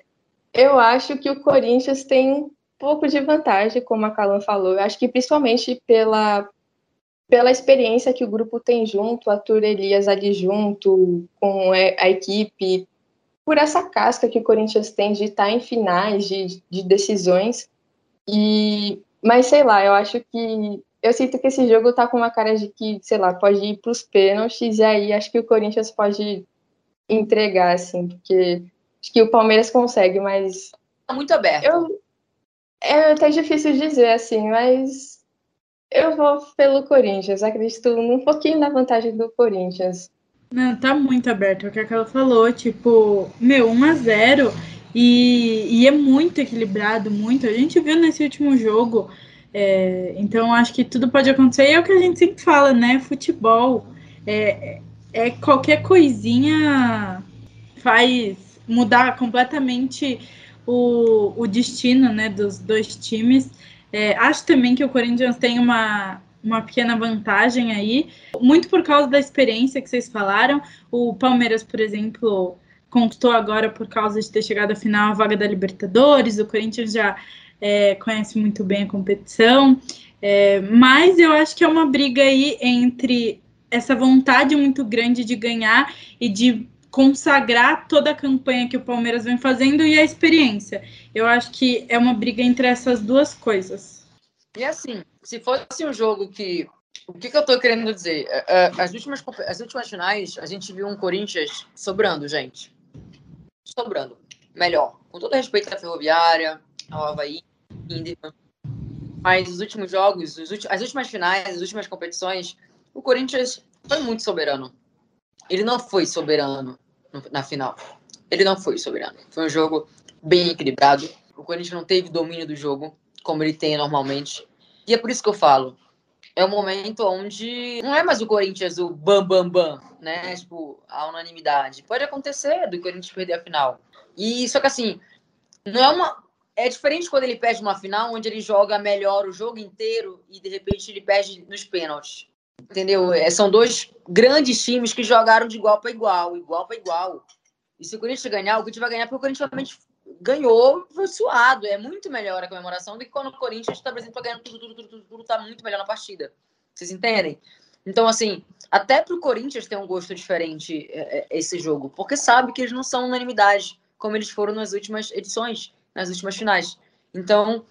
eu acho que o Corinthians tem um pouco de vantagem, como a Calan falou. Eu acho que principalmente pela, pela experiência que o grupo tem junto, a Tur Elias ali junto, com a equipe, por essa casca que o Corinthians tem de estar em finais de, de decisões. E, mas sei lá, eu acho que eu sinto que esse jogo tá com uma cara de que, sei lá, pode ir para os pênaltis e aí acho que o Corinthians pode entregar, assim, porque acho que o Palmeiras consegue, mas. Tá muito aberto. Eu, é até difícil dizer, assim, mas eu vou pelo Corinthians. Acredito um pouquinho na vantagem do Corinthians. Não, tá muito aberto. É o que ela falou, tipo, meu, 1 a 0 e, e é muito equilibrado, muito. A gente viu nesse último jogo. É, então, acho que tudo pode acontecer. E é o que a gente sempre fala, né? Futebol é, é qualquer coisinha faz mudar completamente o, o destino né, dos dois times. É, acho também que o Corinthians tem uma, uma pequena vantagem aí, muito por causa da experiência que vocês falaram. O Palmeiras, por exemplo, conquistou agora por causa de ter chegado à final a vaga da Libertadores. O Corinthians já é, conhece muito bem a competição. É, mas eu acho que é uma briga aí entre essa vontade muito grande de ganhar e de consagrar toda a campanha que o Palmeiras vem fazendo e a experiência. Eu acho que é uma briga entre essas duas coisas. E assim, se fosse um jogo que. O que, que eu tô querendo dizer? As últimas, as últimas finais, a gente viu um Corinthians sobrando, gente. Sobrando. Melhor. Com todo respeito à Ferroviária, ao Havaí, Indyman. Mas os últimos jogos, as últimas finais, as últimas competições, o Corinthians foi muito soberano. Ele não foi soberano na final. Ele não foi soberano. Foi um jogo bem equilibrado. O Corinthians não teve domínio do jogo, como ele tem normalmente. E é por isso que eu falo. É um momento onde não é mais o Corinthians o bam bam bam, né? Tipo, a unanimidade. Pode acontecer do Corinthians perder a final. E só que assim, não é uma é diferente quando ele perde uma final onde ele joga melhor o jogo inteiro e de repente ele perde nos pênaltis. Entendeu? É, são dois grandes times que jogaram de igual para igual, igual para igual. E se o Corinthians ganhar, o Corinthians vai ganhar porque o Corinthians realmente ganhou, foi suado. É muito melhor a comemoração do que quando o Corinthians está, por exemplo, ganhando tudo, tudo, tudo, tudo, tudo, tá muito melhor na partida. Vocês entendem? Então, assim, até para o Corinthians tem um gosto diferente é, é, esse jogo, porque sabe que eles não são unanimidade, como eles foram nas últimas edições, nas últimas finais. Então,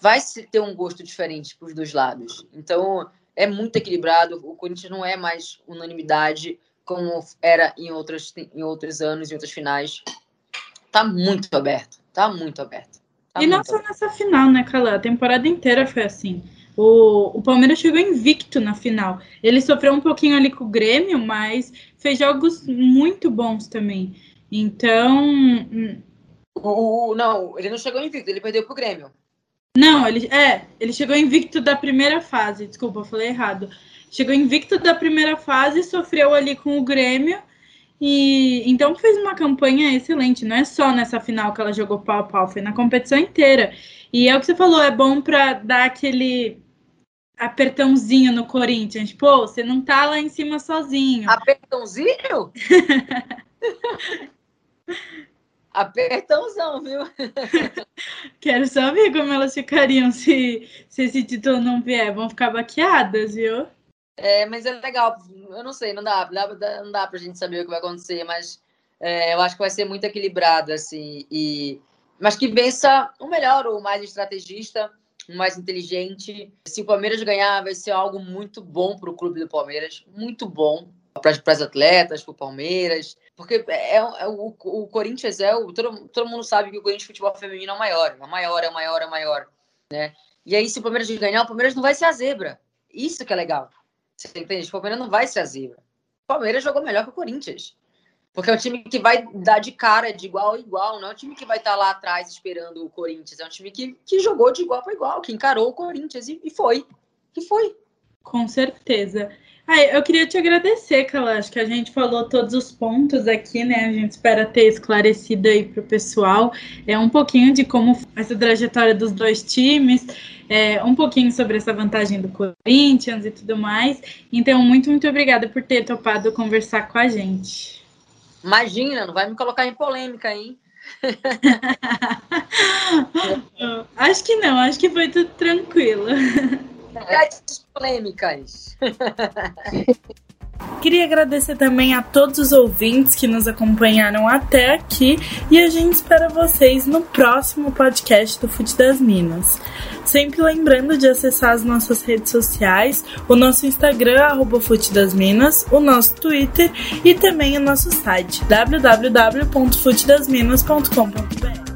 vai ter um gosto diferente para os dois lados. Então, é muito equilibrado. O Corinthians não é mais unanimidade como era em, outras, em outros anos, em outras finais. Tá muito aberto. Tá muito aberto. Tá e não só nessa final, né, Carla? A temporada inteira foi assim. O, o Palmeiras chegou invicto na final. Ele sofreu um pouquinho ali com o Grêmio, mas fez jogos muito bons também. Então. O, o, não, ele não chegou invicto, ele perdeu pro Grêmio. Não, ele é, ele chegou invicto da primeira fase. Desculpa, falei errado. Chegou invicto da primeira fase, sofreu ali com o Grêmio e então fez uma campanha excelente. Não é só nessa final que ela jogou pau a pau, foi na competição inteira. E é o que você falou, é bom para dar aquele apertãozinho no Corinthians. Pô, você não tá lá em cima sozinho. Apertãozinho? Apertãozão, viu? Quero só ver como elas ficariam se, se esse título não vier. Vão ficar baqueadas, viu? É, mas é legal. Eu não sei, não dá, não dá pra gente saber o que vai acontecer, mas é, eu acho que vai ser muito equilibrado, assim. E, mas que vença o melhor, o mais estrategista, o mais inteligente. Se o Palmeiras ganhar, vai ser algo muito bom para o clube do Palmeiras, muito bom para as atletas, para o Palmeiras, porque é, é o, o, Corinthians é o todo, todo mundo sabe que o Corinthians futebol feminino é o maior, é o maior, é o maior, é o maior, né? E aí se o Palmeiras ganhar, o Palmeiras não vai ser a zebra. Isso que é legal. Você entende? O Palmeiras não vai ser a zebra. O Palmeiras jogou melhor que o Corinthians. Porque é um time que vai dar de cara de igual a igual, não é um time que vai estar lá atrás esperando o Corinthians. É um time que, que jogou de igual para igual, que encarou o Corinthians e, e foi. E foi. Com certeza. Eu queria te agradecer, Kalash, que a gente falou todos os pontos aqui, né? A gente espera ter esclarecido aí para o pessoal é um pouquinho de como essa trajetória dos dois times, é, um pouquinho sobre essa vantagem do Corinthians e tudo mais. Então, muito, muito obrigada por ter topado conversar com a gente. Imagina, não vai me colocar em polêmica, hein? acho que não, acho que foi tudo tranquilo. polêmicas. Queria agradecer também a todos os ouvintes que nos acompanharam até aqui e a gente espera vocês no próximo podcast do Fute das Minas. Sempre lembrando de acessar as nossas redes sociais, o nosso Instagram, arroba Fute das Minas, o nosso Twitter e também o nosso site www.futedasminas.com.br.